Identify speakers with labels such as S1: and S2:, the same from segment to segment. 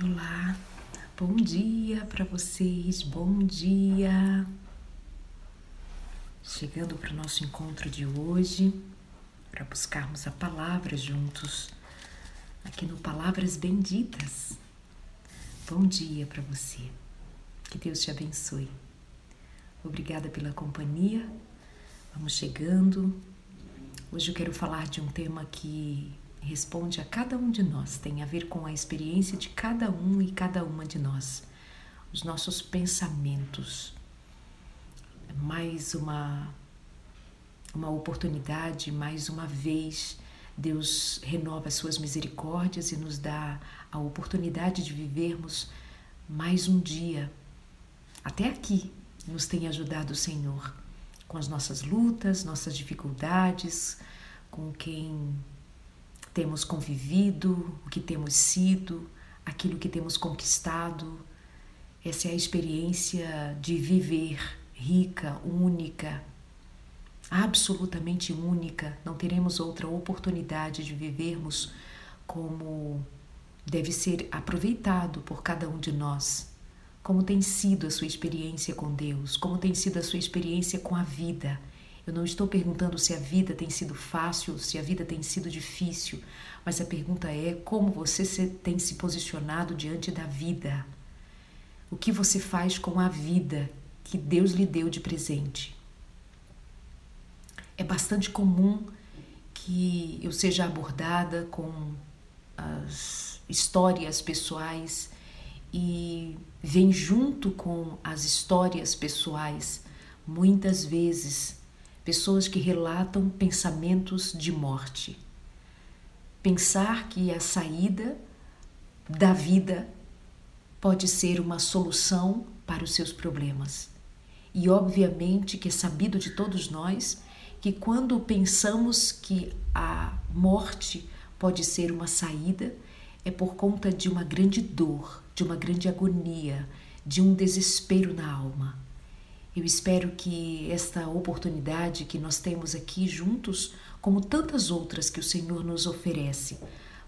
S1: Olá, bom dia para vocês, bom dia. Chegando para o nosso encontro de hoje, para buscarmos a palavra juntos, aqui no Palavras Benditas. Bom dia para você, que Deus te abençoe. Obrigada pela companhia, vamos chegando. Hoje eu quero falar de um tema que responde a cada um de nós, tem a ver com a experiência de cada um e cada uma de nós, os nossos pensamentos. Mais uma uma oportunidade, mais uma vez, Deus renova as suas misericórdias e nos dá a oportunidade de vivermos mais um dia. Até aqui nos tem ajudado o Senhor com as nossas lutas, nossas dificuldades, com quem temos convivido, o que temos sido, aquilo que temos conquistado. Essa é a experiência de viver rica, única, absolutamente única. Não teremos outra oportunidade de vivermos como deve ser aproveitado por cada um de nós. Como tem sido a sua experiência com Deus, como tem sido a sua experiência com a vida eu não estou perguntando se a vida tem sido fácil, se a vida tem sido difícil, mas a pergunta é como você tem se posicionado diante da vida. O que você faz com a vida que Deus lhe deu de presente? É bastante comum que eu seja abordada com as histórias pessoais e vem junto com as histórias pessoais muitas vezes pessoas que relatam pensamentos de morte. Pensar que a saída da vida pode ser uma solução para os seus problemas. E obviamente que é sabido de todos nós que quando pensamos que a morte pode ser uma saída, é por conta de uma grande dor, de uma grande agonia, de um desespero na alma. Eu espero que esta oportunidade que nós temos aqui juntos, como tantas outras que o Senhor nos oferece,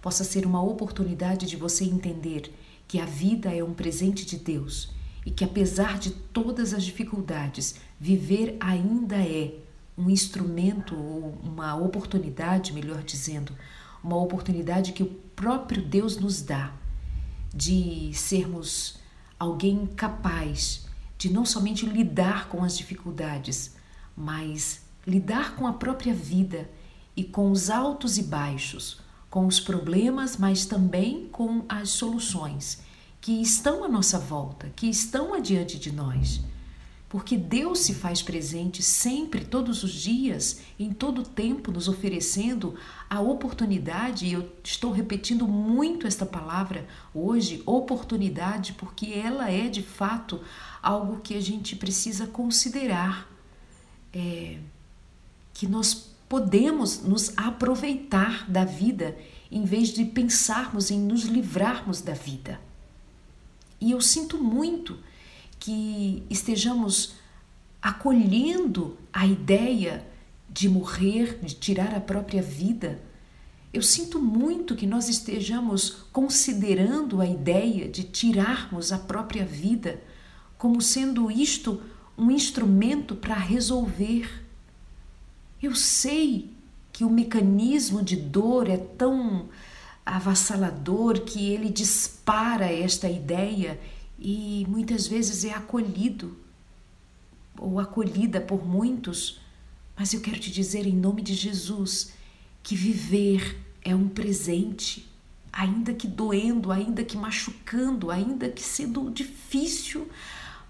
S1: possa ser uma oportunidade de você entender que a vida é um presente de Deus e que, apesar de todas as dificuldades, viver ainda é um instrumento ou uma oportunidade, melhor dizendo, uma oportunidade que o próprio Deus nos dá de sermos alguém capaz de não somente lidar com as dificuldades, mas lidar com a própria vida e com os altos e baixos, com os problemas, mas também com as soluções que estão à nossa volta, que estão adiante de nós porque Deus se faz presente sempre, todos os dias, em todo o tempo, nos oferecendo a oportunidade, e eu estou repetindo muito esta palavra hoje, oportunidade, porque ela é de fato algo que a gente precisa considerar, é, que nós podemos nos aproveitar da vida em vez de pensarmos em nos livrarmos da vida. E eu sinto muito que estejamos acolhendo a ideia de morrer, de tirar a própria vida. Eu sinto muito que nós estejamos considerando a ideia de tirarmos a própria vida como sendo isto um instrumento para resolver. Eu sei que o mecanismo de dor é tão avassalador que ele dispara esta ideia e muitas vezes é acolhido ou acolhida por muitos, mas eu quero te dizer em nome de Jesus que viver é um presente, ainda que doendo, ainda que machucando, ainda que sendo difícil,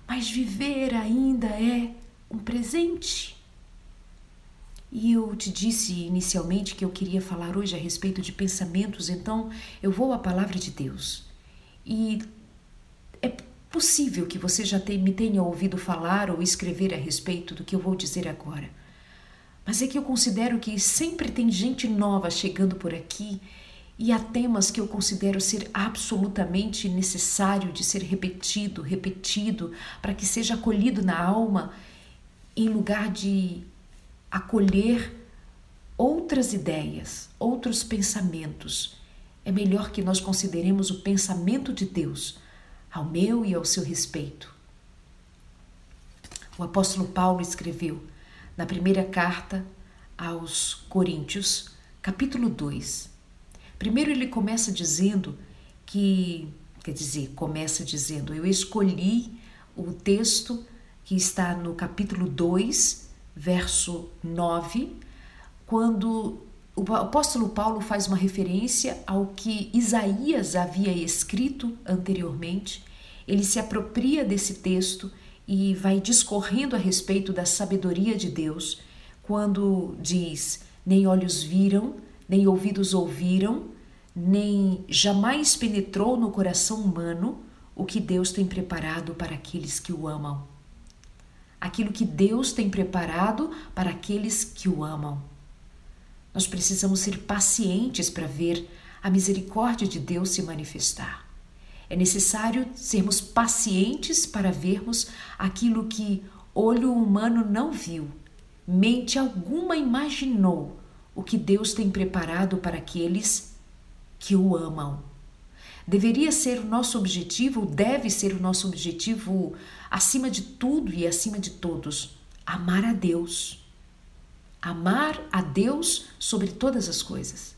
S1: mas viver ainda é um presente. E eu te disse inicialmente que eu queria falar hoje a respeito de pensamentos, então eu vou à palavra de Deus. E é possível que você já me tenha ouvido falar ou escrever a respeito do que eu vou dizer agora. Mas é que eu considero que sempre tem gente nova chegando por aqui e há temas que eu considero ser absolutamente necessário de ser repetido, repetido, para que seja acolhido na alma, em lugar de acolher outras ideias, outros pensamentos é melhor que nós consideremos o pensamento de Deus ao meu e ao seu respeito. O apóstolo Paulo escreveu na primeira carta aos Coríntios, capítulo 2. Primeiro ele começa dizendo que, quer dizer, começa dizendo: Eu escolhi o texto que está no capítulo 2, verso 9, quando o apóstolo Paulo faz uma referência ao que Isaías havia escrito anteriormente. Ele se apropria desse texto e vai discorrendo a respeito da sabedoria de Deus, quando diz: Nem olhos viram, nem ouvidos ouviram, nem jamais penetrou no coração humano o que Deus tem preparado para aqueles que o amam. Aquilo que Deus tem preparado para aqueles que o amam. Nós precisamos ser pacientes para ver a misericórdia de Deus se manifestar. É necessário sermos pacientes para vermos aquilo que olho humano não viu, mente alguma imaginou o que Deus tem preparado para aqueles que o amam. Deveria ser o nosso objetivo, deve ser o nosso objetivo, acima de tudo e acima de todos, amar a Deus. Amar a Deus sobre todas as coisas.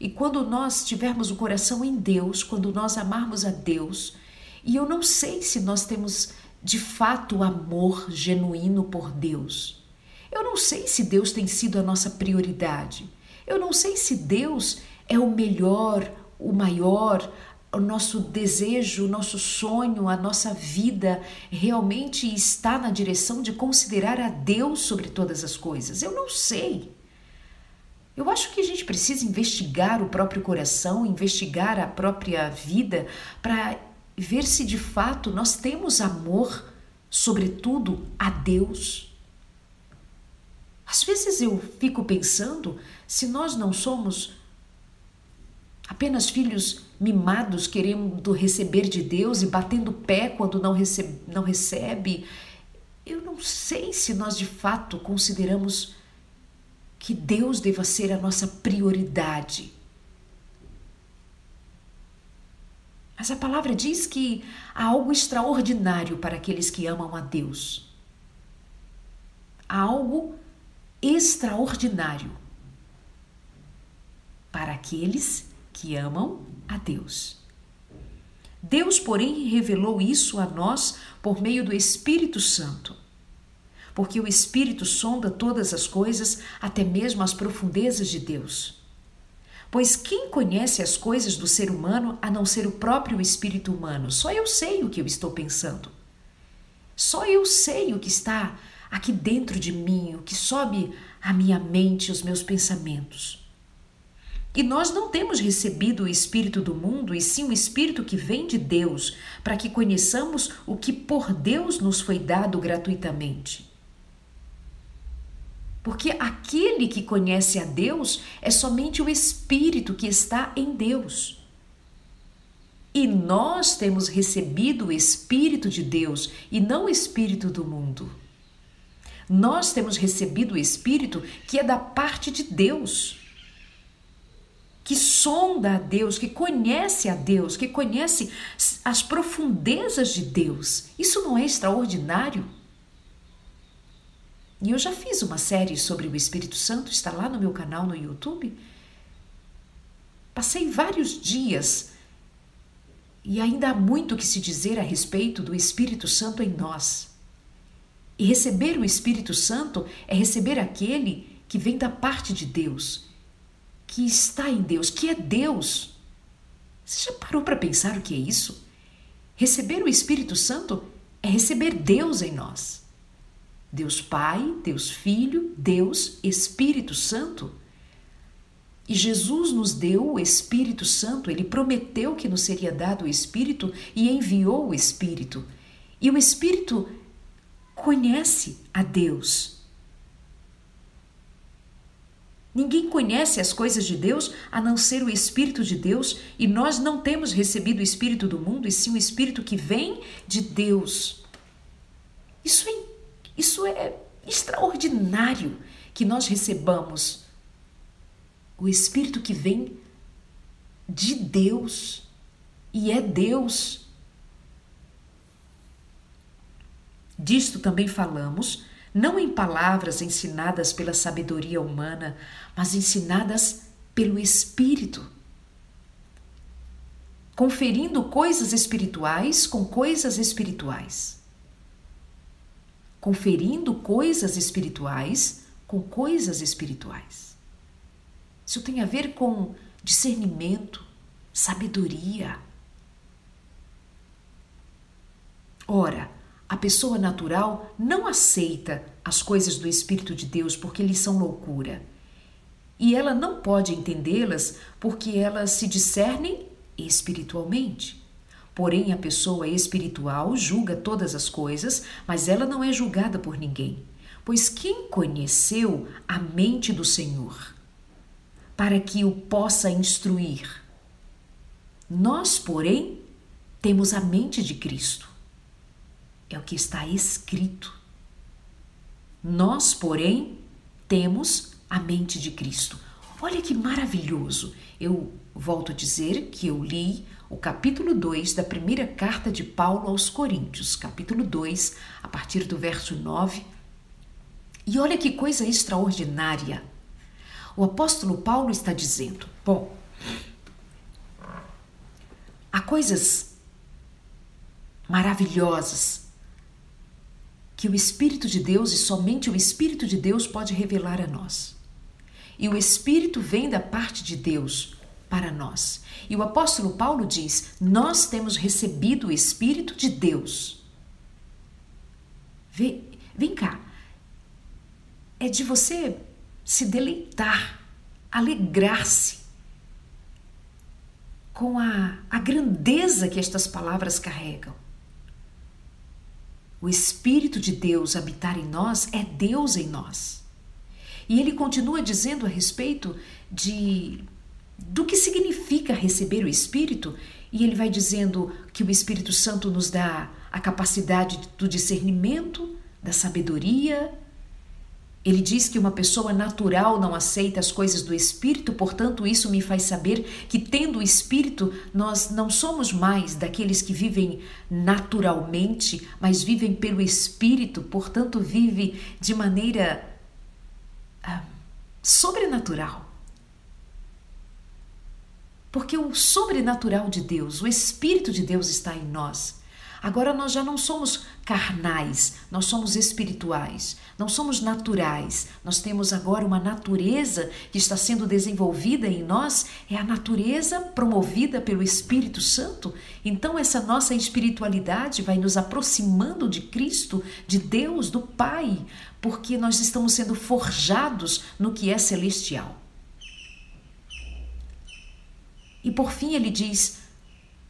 S1: E quando nós tivermos o coração em Deus, quando nós amarmos a Deus, e eu não sei se nós temos de fato amor genuíno por Deus. Eu não sei se Deus tem sido a nossa prioridade. Eu não sei se Deus é o melhor, o maior, o nosso desejo, o nosso sonho, a nossa vida realmente está na direção de considerar a Deus sobre todas as coisas. Eu não sei. Eu acho que a gente precisa investigar o próprio coração, investigar a própria vida para ver se de fato nós temos amor, sobretudo a Deus. Às vezes eu fico pensando se nós não somos apenas filhos mimados querendo receber de Deus e batendo pé quando não recebe, não recebe. Eu não sei se nós de fato consideramos que Deus deva ser a nossa prioridade. Mas a palavra diz que há algo extraordinário para aqueles que amam a Deus. Há algo extraordinário para aqueles que amam a Deus. Deus, porém, revelou isso a nós por meio do Espírito Santo porque o Espírito sonda todas as coisas, até mesmo as profundezas de Deus. Pois quem conhece as coisas do ser humano a não ser o próprio espírito humano? Só eu sei o que eu estou pensando. Só eu sei o que está aqui dentro de mim, o que sobe à minha mente, os meus pensamentos. E nós não temos recebido o Espírito do mundo, e sim o Espírito que vem de Deus, para que conheçamos o que por Deus nos foi dado gratuitamente. Porque aquele que conhece a Deus é somente o Espírito que está em Deus. E nós temos recebido o Espírito de Deus e não o Espírito do mundo. Nós temos recebido o Espírito que é da parte de Deus, que sonda a Deus, que conhece a Deus, que conhece as profundezas de Deus. Isso não é extraordinário? E eu já fiz uma série sobre o Espírito Santo, está lá no meu canal no YouTube. Passei vários dias e ainda há muito que se dizer a respeito do Espírito Santo em nós. E receber o Espírito Santo é receber aquele que vem da parte de Deus, que está em Deus, que é Deus. Você já parou para pensar o que é isso? Receber o Espírito Santo é receber Deus em nós. Deus Pai, Deus Filho, Deus Espírito Santo. E Jesus nos deu o Espírito Santo, ele prometeu que nos seria dado o Espírito e enviou o Espírito. E o Espírito conhece a Deus. Ninguém conhece as coisas de Deus a não ser o Espírito de Deus, e nós não temos recebido o Espírito do mundo, e sim o Espírito que vem de Deus. Isso é isso é extraordinário que nós recebamos o Espírito que vem de Deus e é Deus. Disto também falamos, não em palavras ensinadas pela sabedoria humana, mas ensinadas pelo Espírito, conferindo coisas espirituais com coisas espirituais. Conferindo coisas espirituais com coisas espirituais. Isso tem a ver com discernimento, sabedoria. Ora, a pessoa natural não aceita as coisas do Espírito de Deus porque lhe são loucura. E ela não pode entendê-las porque elas se discernem espiritualmente. Porém, a pessoa espiritual julga todas as coisas, mas ela não é julgada por ninguém. Pois quem conheceu a mente do Senhor para que o possa instruir? Nós, porém, temos a mente de Cristo. É o que está escrito. Nós, porém, temos a mente de Cristo. Olha que maravilhoso! Eu volto a dizer que eu li o capítulo 2 da primeira carta de Paulo aos Coríntios, capítulo 2, a partir do verso 9. E olha que coisa extraordinária! O apóstolo Paulo está dizendo: bom, há coisas maravilhosas que o Espírito de Deus e somente o Espírito de Deus pode revelar a nós. E o Espírito vem da parte de Deus para nós. E o apóstolo Paulo diz: Nós temos recebido o Espírito de Deus. Vem, vem cá. É de você se deleitar, alegrar-se com a, a grandeza que estas palavras carregam. O Espírito de Deus habitar em nós é Deus em nós. E ele continua dizendo a respeito de do que significa receber o Espírito, e ele vai dizendo que o Espírito Santo nos dá a capacidade do discernimento, da sabedoria, ele diz que uma pessoa natural não aceita as coisas do espírito, portanto, isso me faz saber que, tendo o espírito, nós não somos mais daqueles que vivem naturalmente, mas vivem pelo espírito, portanto, vive de maneira ah, sobrenatural. Porque o sobrenatural de Deus, o Espírito de Deus está em nós. Agora nós já não somos carnais, nós somos espirituais, não somos naturais. Nós temos agora uma natureza que está sendo desenvolvida em nós, é a natureza promovida pelo Espírito Santo. Então essa nossa espiritualidade vai nos aproximando de Cristo, de Deus, do Pai, porque nós estamos sendo forjados no que é celestial. E por fim ele diz: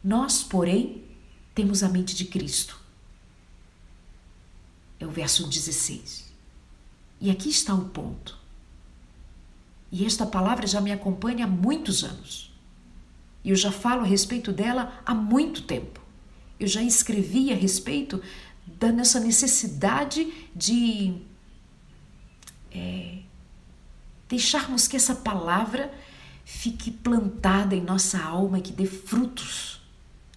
S1: Nós, porém, temos a mente de Cristo. É o verso 16. E aqui está o ponto. E esta palavra já me acompanha há muitos anos. E eu já falo a respeito dela há muito tempo. Eu já escrevi a respeito da nossa necessidade de é, deixarmos que essa palavra fique plantada em nossa alma e que dê frutos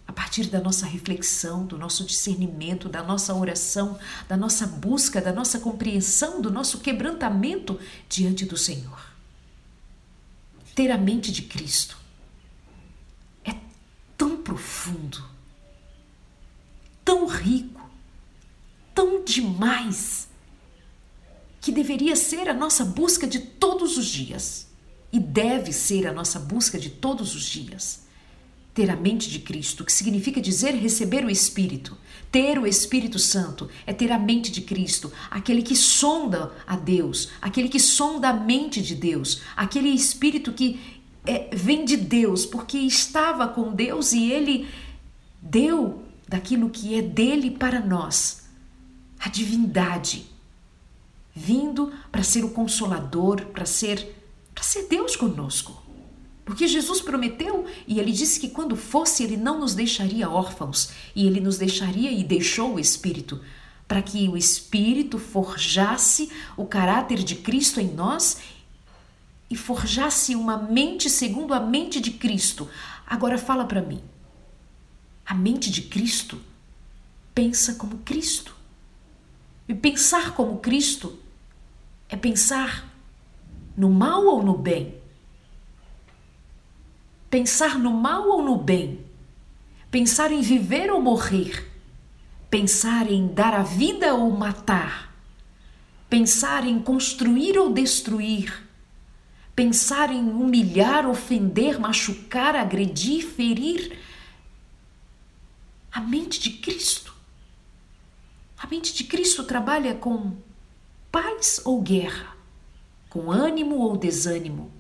S1: a partir da nossa reflexão, do nosso discernimento, da nossa oração, da nossa busca, da nossa compreensão, do nosso quebrantamento diante do Senhor. Ter a mente de Cristo é tão profundo, tão rico, tão demais, que deveria ser a nossa busca de todos os dias e deve ser a nossa busca de todos os dias ter a mente de Cristo, que significa dizer receber o Espírito. Ter o Espírito Santo é ter a mente de Cristo, aquele que sonda a Deus, aquele que sonda a mente de Deus, aquele Espírito que é, vem de Deus, porque estava com Deus e ele deu daquilo que é dele para nós, a divindade, vindo para ser o consolador, para ser para ser Deus conosco. Porque Jesus prometeu e ele disse que quando fosse, ele não nos deixaria órfãos e ele nos deixaria e deixou o Espírito, para que o Espírito forjasse o caráter de Cristo em nós e forjasse uma mente segundo a mente de Cristo. Agora fala para mim. A mente de Cristo pensa como Cristo. E pensar como Cristo é pensar no mal ou no bem? Pensar no mal ou no bem? Pensar em viver ou morrer? Pensar em dar a vida ou matar? Pensar em construir ou destruir? Pensar em humilhar, ofender, machucar, agredir, ferir? A mente de Cristo. A mente de Cristo trabalha com paz ou guerra, com ânimo ou desânimo.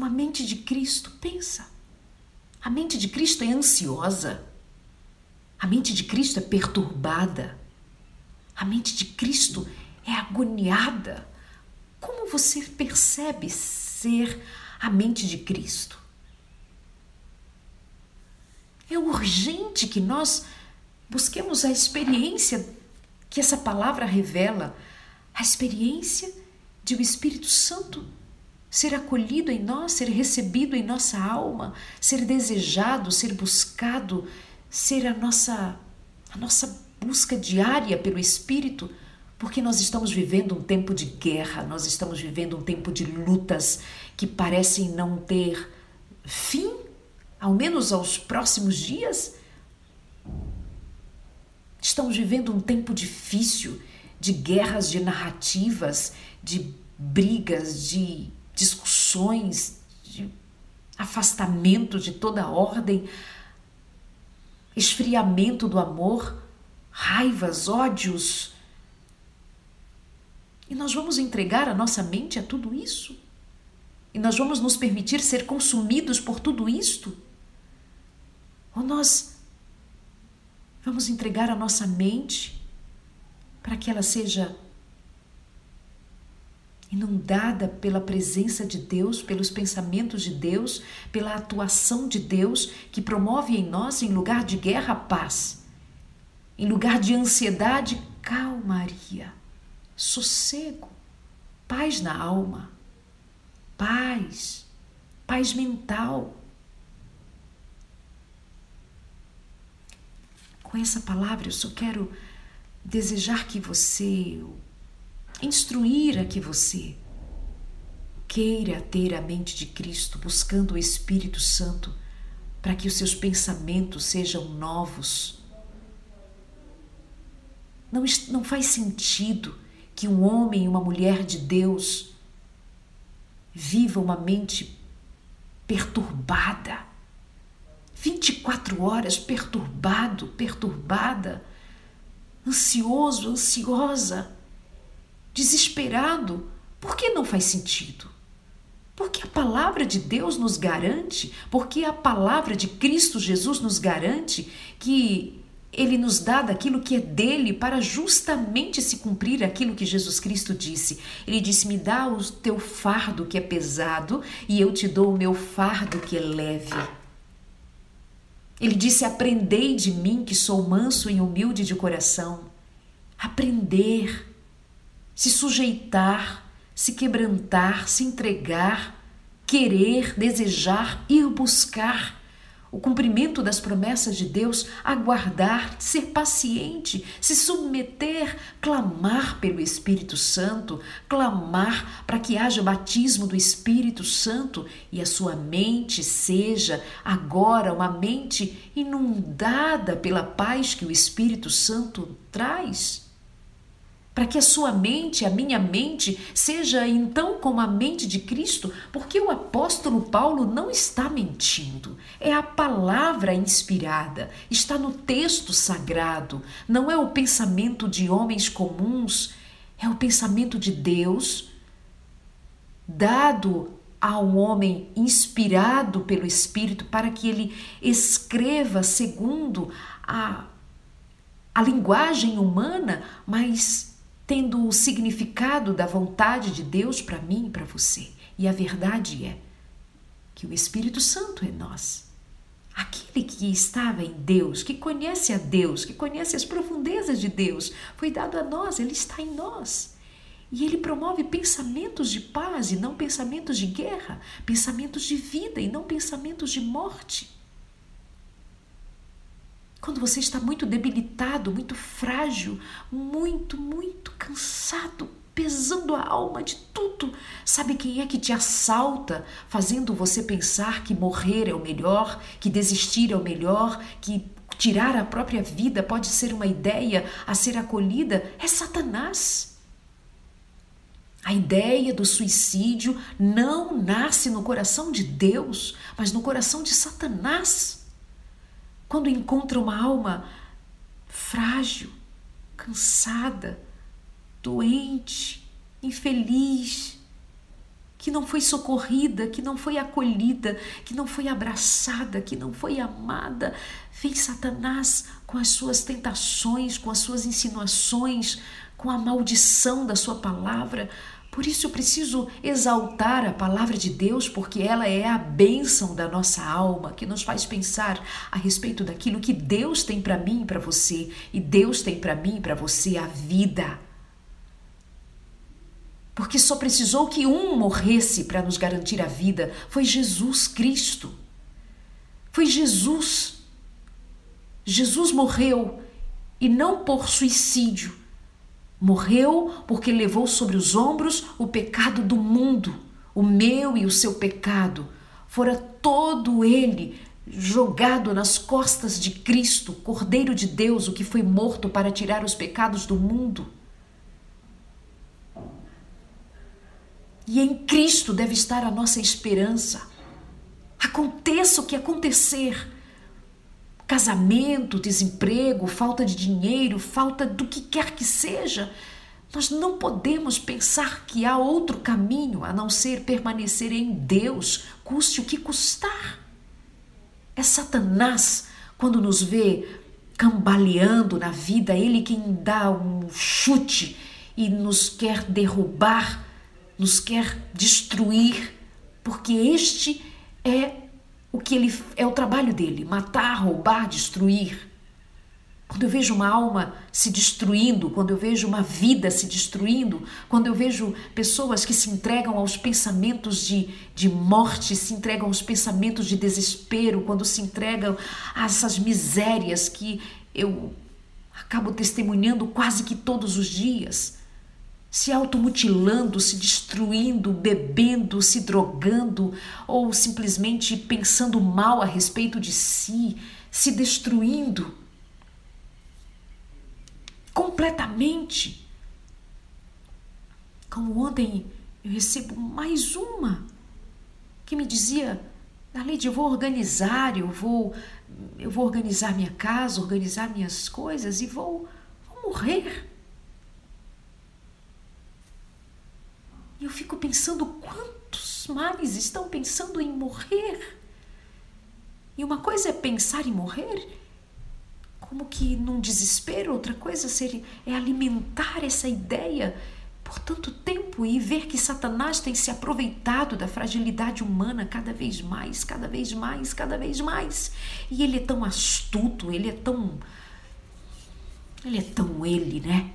S1: Uma mente de Cristo pensa. A mente de Cristo é ansiosa. A mente de Cristo é perturbada. A mente de Cristo é agoniada. Como você percebe ser a mente de Cristo? É urgente que nós busquemos a experiência que essa palavra revela, a experiência de o Espírito Santo ser acolhido em nós, ser recebido em nossa alma, ser desejado, ser buscado, ser a nossa a nossa busca diária pelo Espírito, porque nós estamos vivendo um tempo de guerra, nós estamos vivendo um tempo de lutas que parecem não ter fim, ao menos aos próximos dias. Estamos vivendo um tempo difícil de guerras de narrativas, de brigas, de discussões, de afastamento de toda ordem, esfriamento do amor, raivas, ódios. E nós vamos entregar a nossa mente a tudo isso? E nós vamos nos permitir ser consumidos por tudo isto? Ou nós vamos entregar a nossa mente para que ela seja inundada pela presença de Deus, pelos pensamentos de Deus, pela atuação de Deus que promove em nós, em lugar de guerra, paz, em lugar de ansiedade, calmaria, sossego, paz na alma, paz, paz mental. Com essa palavra eu só quero desejar que você instruir a que você queira ter a mente de Cristo, buscando o Espírito Santo, para que os seus pensamentos sejam novos. Não, não faz sentido que um homem e uma mulher de Deus viva uma mente perturbada, 24 horas perturbado, perturbada, ansioso, ansiosa desesperado, porque não faz sentido. Porque a palavra de Deus nos garante, porque a palavra de Cristo Jesus nos garante que ele nos dá daquilo que é dele para justamente se cumprir aquilo que Jesus Cristo disse. Ele disse: Me dá o teu fardo que é pesado e eu te dou o meu fardo que é leve. Ele disse: Aprendei de mim que sou manso e humilde de coração. Aprender se sujeitar, se quebrantar, se entregar, querer, desejar, ir buscar o cumprimento das promessas de Deus, aguardar, ser paciente, se submeter, clamar pelo Espírito Santo, clamar para que haja batismo do Espírito Santo e a sua mente seja agora uma mente inundada pela paz que o Espírito Santo traz para que a sua mente, a minha mente, seja então como a mente de Cristo, porque o apóstolo Paulo não está mentindo. É a palavra inspirada, está no texto sagrado, não é o pensamento de homens comuns, é o pensamento de Deus dado a um homem inspirado pelo Espírito para que ele escreva segundo a, a linguagem humana, mas tendo o significado da vontade de Deus para mim e para você. E a verdade é que o Espírito Santo é nós. Aquele que estava em Deus, que conhece a Deus, que conhece as profundezas de Deus, foi dado a nós, ele está em nós. E ele promove pensamentos de paz e não pensamentos de guerra, pensamentos de vida e não pensamentos de morte. Quando você está muito debilitado, muito frágil, muito, muito cansado, pesando a alma de tudo, sabe quem é que te assalta, fazendo você pensar que morrer é o melhor, que desistir é o melhor, que tirar a própria vida pode ser uma ideia a ser acolhida? É Satanás. A ideia do suicídio não nasce no coração de Deus, mas no coração de Satanás. Quando encontra uma alma frágil, cansada, doente, infeliz, que não foi socorrida, que não foi acolhida, que não foi abraçada, que não foi amada, vem Satanás com as suas tentações, com as suas insinuações, com a maldição da sua palavra. Por isso eu preciso exaltar a palavra de Deus, porque ela é a bênção da nossa alma, que nos faz pensar a respeito daquilo que Deus tem para mim e para você, e Deus tem para mim e para você a vida. Porque só precisou que um morresse para nos garantir a vida, foi Jesus Cristo. Foi Jesus. Jesus morreu e não por suicídio, Morreu porque levou sobre os ombros o pecado do mundo, o meu e o seu pecado. Fora todo ele jogado nas costas de Cristo, Cordeiro de Deus, o que foi morto para tirar os pecados do mundo. E em Cristo deve estar a nossa esperança. Aconteça o que acontecer, casamento, desemprego, falta de dinheiro, falta do que quer que seja, nós não podemos pensar que há outro caminho a não ser permanecer em Deus, custe o que custar. É Satanás, quando nos vê cambaleando na vida, ele quem dá um chute e nos quer derrubar, nos quer destruir, porque este é o que ele é o trabalho dele, matar, roubar, destruir. Quando eu vejo uma alma se destruindo, quando eu vejo uma vida se destruindo, quando eu vejo pessoas que se entregam aos pensamentos de, de morte, se entregam aos pensamentos de desespero, quando se entregam a essas misérias que eu acabo testemunhando quase que todos os dias se automutilando, se destruindo, bebendo, se drogando ou simplesmente pensando mal a respeito de si, se destruindo completamente. Como ontem eu recebo mais uma que me dizia: Dalide, eu vou organizar, eu vou, eu vou organizar minha casa, organizar minhas coisas e vou, vou morrer. E eu fico pensando quantos mais estão pensando em morrer. E uma coisa é pensar em morrer, como que num desespero, outra coisa seria, é alimentar essa ideia por tanto tempo e ver que Satanás tem se aproveitado da fragilidade humana cada vez mais, cada vez mais, cada vez mais. E ele é tão astuto, ele é tão. Ele é tão ele, né?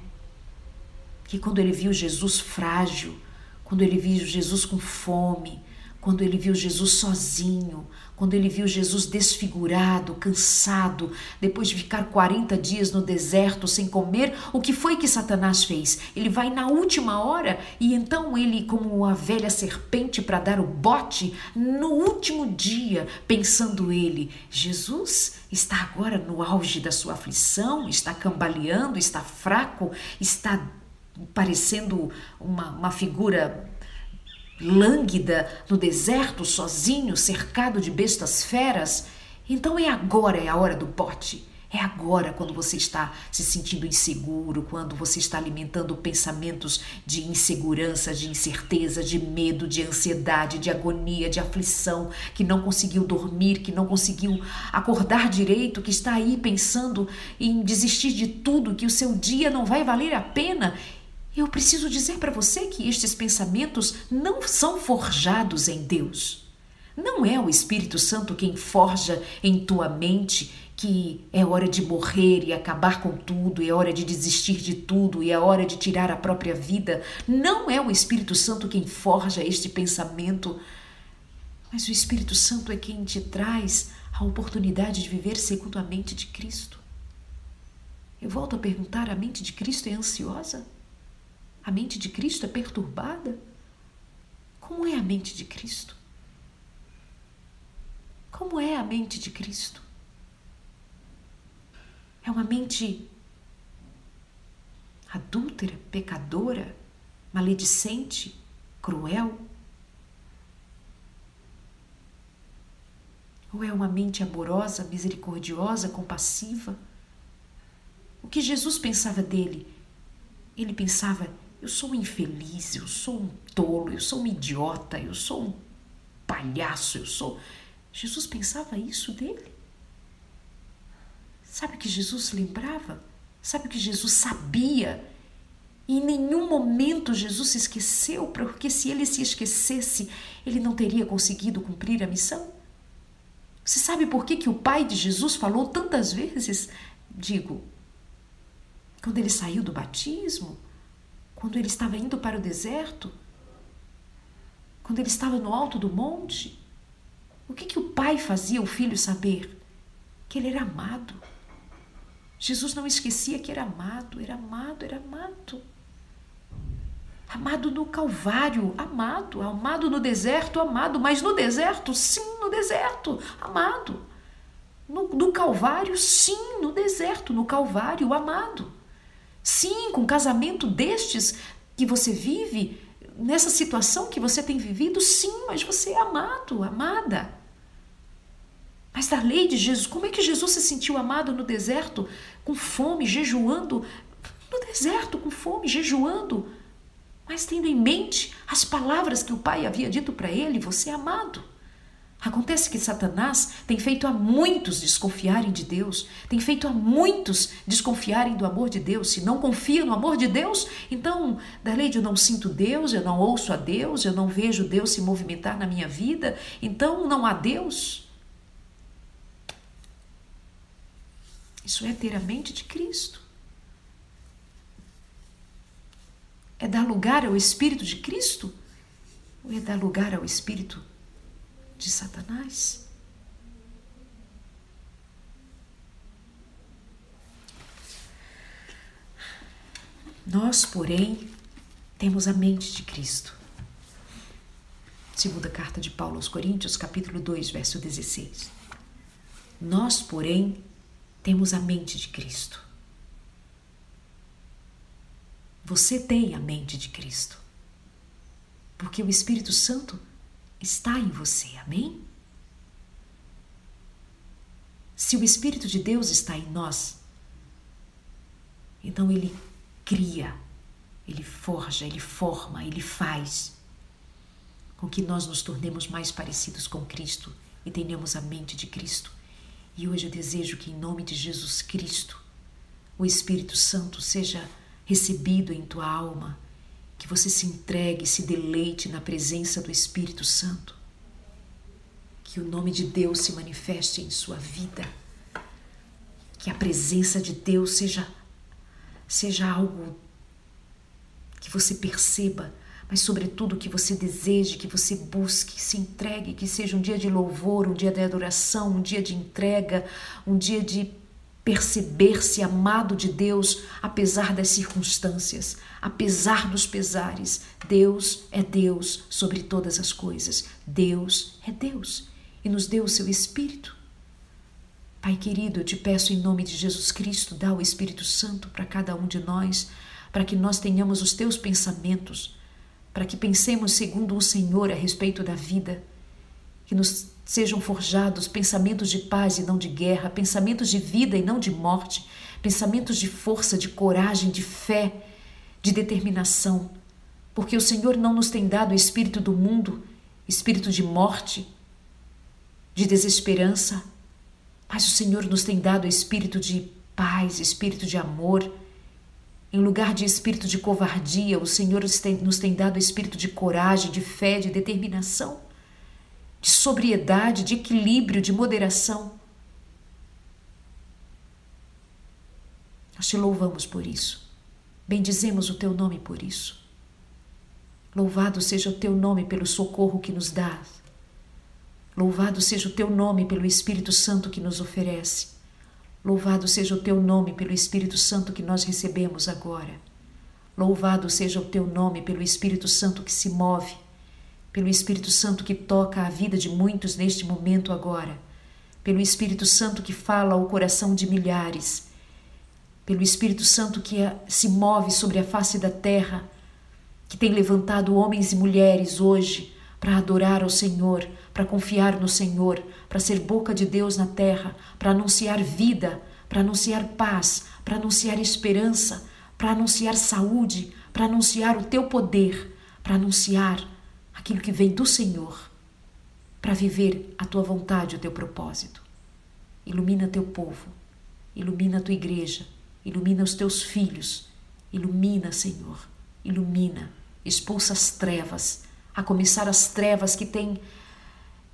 S1: Que quando ele viu Jesus frágil, quando ele viu Jesus com fome, quando ele viu Jesus sozinho, quando ele viu Jesus desfigurado, cansado, depois de ficar 40 dias no deserto sem comer, o que foi que Satanás fez? Ele vai na última hora e então ele, como a velha serpente para dar o bote, no último dia, pensando ele: Jesus está agora no auge da sua aflição, está cambaleando, está fraco, está parecendo uma, uma figura lânguida no deserto, sozinho, cercado de bestas feras. Então é agora, é a hora do bote. É agora quando você está se sentindo inseguro, quando você está alimentando pensamentos de insegurança, de incerteza, de medo, de ansiedade, de agonia, de aflição, que não conseguiu dormir, que não conseguiu acordar direito, que está aí pensando em desistir de tudo, que o seu dia não vai valer a pena eu preciso dizer para você que estes pensamentos não são forjados em Deus. Não é o Espírito Santo quem forja em tua mente que é hora de morrer e acabar com tudo, é hora de desistir de tudo e é hora de tirar a própria vida. Não é o Espírito Santo quem forja este pensamento, mas o Espírito Santo é quem te traz a oportunidade de viver segundo a mente de Cristo. Eu volto a perguntar: a mente de Cristo é ansiosa? A mente de Cristo é perturbada? Como é a mente de Cristo? Como é a mente de Cristo? É uma mente adúltera, pecadora, maledicente, cruel? Ou é uma mente amorosa, misericordiosa, compassiva? O que Jesus pensava dele? Ele pensava: eu sou um infeliz, eu sou um tolo, eu sou um idiota, eu sou um palhaço, eu sou. Jesus pensava isso dele? Sabe o que Jesus lembrava? Sabe o que Jesus sabia? Em nenhum momento Jesus se esqueceu, porque se ele se esquecesse, ele não teria conseguido cumprir a missão. Você sabe por que, que o pai de Jesus falou tantas vezes? Digo, quando ele saiu do batismo, quando ele estava indo para o deserto, quando ele estava no alto do monte, o que, que o pai fazia o filho saber? Que ele era amado. Jesus não esquecia que era amado, era amado, era amado. Amado no Calvário, amado, amado no deserto, amado, mas no deserto, sim, no deserto, amado. No, no Calvário, sim, no deserto, no Calvário, amado. Sim, com casamento destes que você vive, nessa situação que você tem vivido, sim, mas você é amado, amada. Mas da lei de Jesus, como é que Jesus se sentiu amado no deserto, com fome, jejuando? No deserto, com fome, jejuando, mas tendo em mente as palavras que o Pai havia dito para ele: você é amado. Acontece que Satanás tem feito a muitos desconfiarem de Deus, tem feito a muitos desconfiarem do amor de Deus. Se não confia no amor de Deus, então, da lei de eu não sinto Deus, eu não ouço a Deus, eu não vejo Deus se movimentar na minha vida, então não há Deus. Isso é ter a mente de Cristo. É dar lugar ao Espírito de Cristo? Ou é dar lugar ao Espírito de Satanás. Nós, porém, temos a mente de Cristo. Segunda carta de Paulo aos Coríntios, capítulo 2, verso 16. Nós, porém, temos a mente de Cristo. Você tem a mente de Cristo. Porque o Espírito Santo está em você. Amém? Se o Espírito de Deus está em nós, então ele cria, ele forja, ele forma, ele faz com que nós nos tornemos mais parecidos com Cristo e tenhamos a mente de Cristo. E hoje eu desejo que, em nome de Jesus Cristo, o Espírito Santo seja recebido em tua alma que você se entregue, se deleite na presença do Espírito Santo. Que o nome de Deus se manifeste em sua vida. Que a presença de Deus seja seja algo que você perceba, mas sobretudo que você deseje, que você busque, se entregue, que seja um dia de louvor, um dia de adoração, um dia de entrega, um dia de perceber-se amado de Deus apesar das circunstâncias, apesar dos pesares. Deus é Deus sobre todas as coisas. Deus é Deus e nos deu o seu Espírito. Pai querido, eu te peço em nome de Jesus Cristo, dá o Espírito Santo para cada um de nós, para que nós tenhamos os teus pensamentos, para que pensemos segundo o Senhor a respeito da vida, que nos Sejam forjados pensamentos de paz e não de guerra, pensamentos de vida e não de morte, pensamentos de força, de coragem, de fé, de determinação. Porque o Senhor não nos tem dado o espírito do mundo, espírito de morte, de desesperança, mas o Senhor nos tem dado o espírito de paz, espírito de amor. Em lugar de espírito de covardia, o Senhor nos tem, nos tem dado espírito de coragem, de fé, de determinação de sobriedade, de equilíbrio, de moderação. Nós te louvamos por isso. Bendizemos o teu nome por isso. Louvado seja o teu nome pelo socorro que nos dá. Louvado seja o teu nome pelo Espírito Santo que nos oferece. Louvado seja o teu nome pelo Espírito Santo que nós recebemos agora. Louvado seja o teu nome pelo Espírito Santo que se move, pelo Espírito Santo que toca a vida de muitos neste momento agora, pelo Espírito Santo que fala ao coração de milhares, pelo Espírito Santo que se move sobre a face da terra, que tem levantado homens e mulheres hoje para adorar ao Senhor, para confiar no Senhor, para ser boca de Deus na terra, para anunciar vida, para anunciar paz, para anunciar esperança, para anunciar saúde, para anunciar o teu poder, para anunciar aquilo que vem do Senhor, para viver a tua vontade, o teu propósito. Ilumina teu povo, ilumina a tua igreja, ilumina os teus filhos, ilumina, Senhor, ilumina, expulsa as trevas, a começar as trevas que têm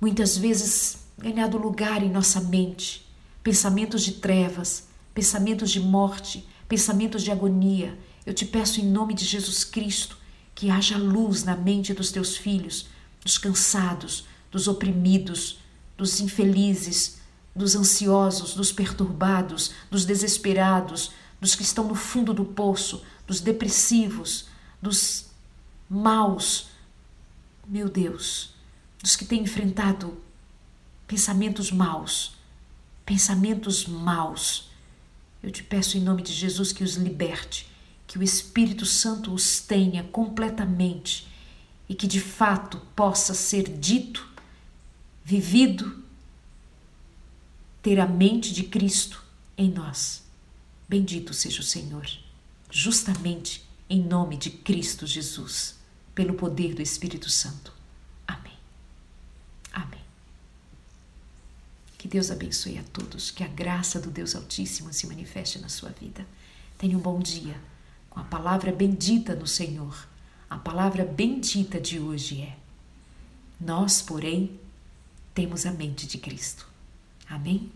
S1: muitas vezes ganhado lugar em nossa mente, pensamentos de trevas, pensamentos de morte, pensamentos de agonia. Eu te peço em nome de Jesus Cristo que haja luz na mente dos teus filhos, dos cansados, dos oprimidos, dos infelizes, dos ansiosos, dos perturbados, dos desesperados, dos que estão no fundo do poço, dos depressivos, dos maus, meu Deus, dos que têm enfrentado pensamentos maus, pensamentos maus. Eu te peço em nome de Jesus que os liberte, que o Espírito Santo os tenha completamente e que de fato possa ser dito, vivido, ter a mente de Cristo em nós. Bendito seja o Senhor, justamente em nome de Cristo Jesus pelo poder do Espírito Santo. Amém. Amém. Que Deus abençoe a todos, que a graça do Deus Altíssimo se manifeste na sua vida. Tenha um bom dia a palavra bendita do Senhor. A palavra bendita de hoje é: Nós, porém, temos a mente de Cristo. Amém?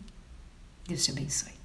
S1: Deus te abençoe.